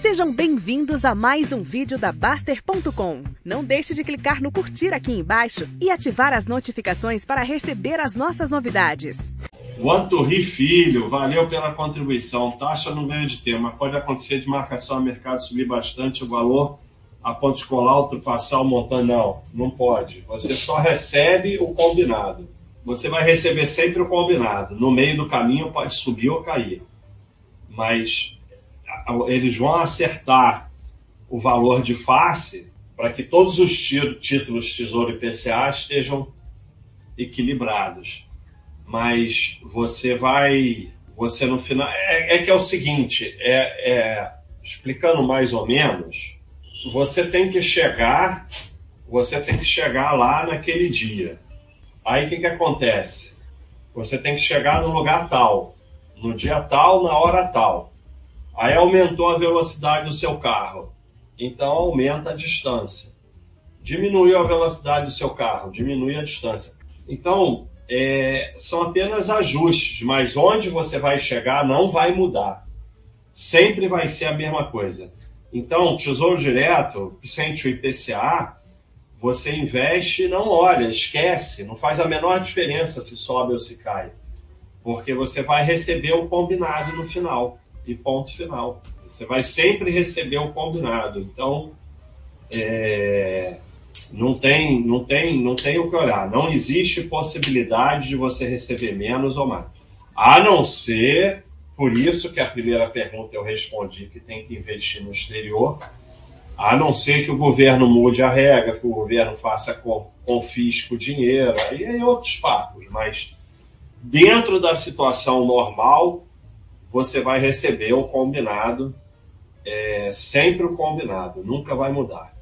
Sejam bem-vindos a mais um vídeo da Baster.com. Não deixe de clicar no curtir aqui embaixo e ativar as notificações para receber as nossas novidades. Wanturri Filho, valeu pela contribuição. Taxa no ganho de tema. Pode acontecer de marcação a mercado subir bastante o valor a ponto de colar, ultrapassar o montante. Não, não pode. Você só recebe o combinado. Você vai receber sempre o combinado. No meio do caminho pode subir ou cair. Mas eles vão acertar o valor de face para que todos os títulos Tesouro e PCA estejam equilibrados. Mas você vai, você no final é, é que é o seguinte, é, é, explicando mais ou menos, você tem que chegar, você tem que chegar lá naquele dia. Aí o que, que acontece? Você tem que chegar no lugar tal, no dia tal, na hora tal. Aí aumentou a velocidade do seu carro, então aumenta a distância. Diminuiu a velocidade do seu carro, diminui a distância. Então, é, são apenas ajustes, mas onde você vai chegar não vai mudar. Sempre vai ser a mesma coisa. Então, Tesouro Direto, sente o IPCA, você investe e não olha, esquece, não faz a menor diferença se sobe ou se cai. Porque você vai receber o combinado no final e ponto final. Você vai sempre receber o combinado. Então, é, não tem, não tem, não tem o que olhar. Não existe possibilidade de você receber menos ou mais. A não ser, por isso que a primeira pergunta eu respondi que tem que investir no exterior, a não ser que o governo mude a regra, que o governo faça com, confisco dinheiro, aí é outros papos, mas dentro da situação normal, você vai receber o combinado, é, sempre o combinado, nunca vai mudar.